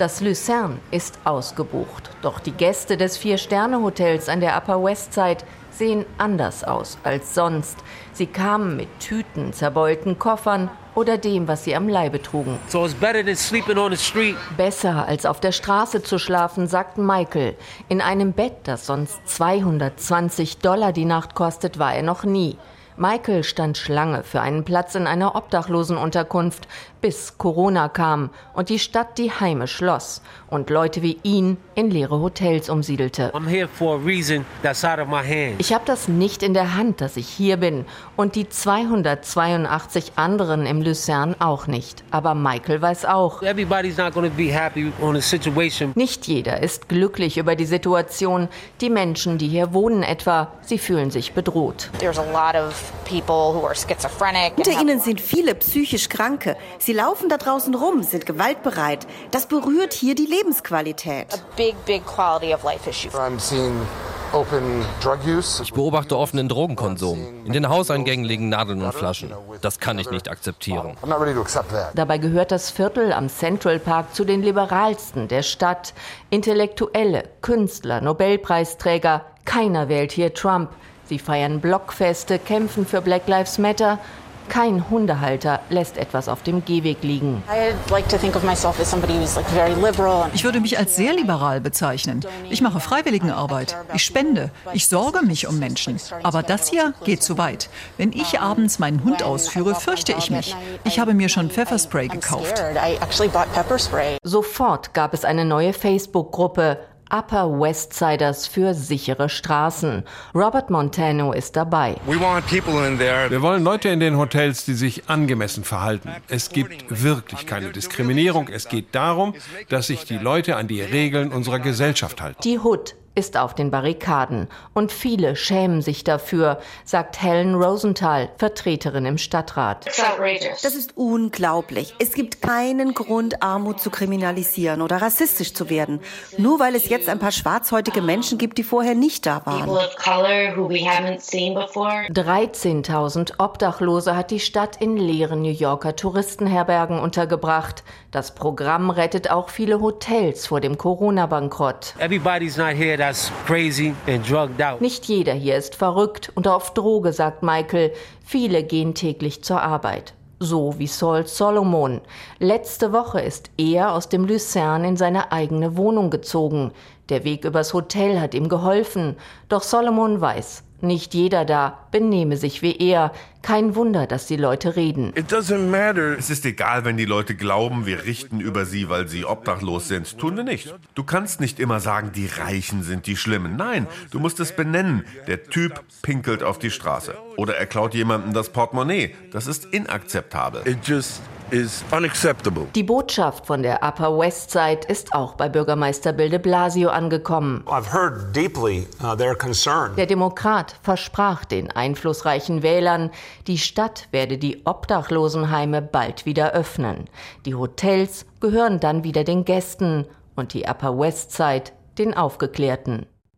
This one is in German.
Das Lucerne ist ausgebucht. Doch die Gäste des Vier-Sterne-Hotels an der Upper West Side sehen anders aus als sonst. Sie kamen mit Tüten, zerbeulten Koffern oder dem, was sie am Leibe trugen. So it's better than sleeping on the street. Besser als auf der Straße zu schlafen, sagt Michael. In einem Bett, das sonst 220 Dollar die Nacht kostet, war er noch nie. Michael stand Schlange für einen Platz in einer Obdachlosenunterkunft, bis Corona kam und die Stadt die Heime schloss und Leute wie ihn in leere Hotels umsiedelte. Ich habe das nicht in der Hand, dass ich hier bin und die 282 anderen im Luzern auch nicht. Aber Michael weiß auch. Nicht jeder ist glücklich über die Situation. Die Menschen, die hier wohnen etwa, sie fühlen sich bedroht. Unter ihnen sind viele psychisch Kranke. Sie laufen da draußen rum, sind gewaltbereit. Das berührt hier die Lebensqualität. Ich beobachte offenen Drogenkonsum. In den Hauseingängen liegen Nadeln und Flaschen. Das kann ich nicht akzeptieren. Dabei gehört das Viertel am Central Park zu den liberalsten der Stadt. Intellektuelle, Künstler, Nobelpreisträger, keiner wählt hier Trump. Sie feiern Blockfeste, kämpfen für Black Lives Matter. Kein Hundehalter lässt etwas auf dem Gehweg liegen. Ich würde mich als sehr liberal bezeichnen. Ich mache Freiwilligenarbeit. Ich spende. Ich sorge mich um Menschen. Aber das hier geht zu weit. Wenn ich abends meinen Hund ausführe, fürchte ich mich. Ich habe mir schon Pfefferspray gekauft. Sofort gab es eine neue Facebook-Gruppe. Upper West Siders für sichere Straßen. Robert Montano ist dabei. Wir wollen Leute in den Hotels, die sich angemessen verhalten. Es gibt wirklich keine Diskriminierung. Es geht darum, dass sich die Leute an die Regeln unserer Gesellschaft halten. Die Hood ist auf den Barrikaden und viele schämen sich dafür, sagt Helen Rosenthal, Vertreterin im Stadtrat. Das ist unglaublich. Es gibt keinen Grund, Armut zu kriminalisieren oder rassistisch zu werden, nur weil es jetzt ein paar schwarzhäutige Menschen gibt, die vorher nicht da waren. 13.000 Obdachlose hat die Stadt in leeren New Yorker Touristenherbergen untergebracht. Das Programm rettet auch viele Hotels vor dem Corona-Bankrott. Everybody's not here that's crazy and drugged out. Nicht jeder hier ist verrückt und auf Droge, sagt Michael. Viele gehen täglich zur Arbeit. So wie Saul Solomon. Letzte Woche ist er aus dem Luzern in seine eigene Wohnung gezogen. Der Weg übers Hotel hat ihm geholfen. Doch Solomon weiß, nicht jeder da benehme sich wie er. Kein Wunder, dass die Leute reden. Es ist egal, wenn die Leute glauben, wir richten über sie, weil sie obdachlos sind. Tun wir nicht. Du kannst nicht immer sagen, die Reichen sind die Schlimmen. Nein, du musst es benennen. Der Typ pinkelt auf die Straße. Oder er klaut jemandem das Portemonnaie. Das ist inakzeptabel. It just. Die Botschaft von der Upper West Side ist auch bei Bürgermeister Bill de Blasio angekommen. I've heard deeply uh, their concern. Der Demokrat versprach den einflussreichen Wählern, die Stadt werde die Obdachlosenheime bald wieder öffnen. Die Hotels gehören dann wieder den Gästen und die Upper West Side den Aufgeklärten.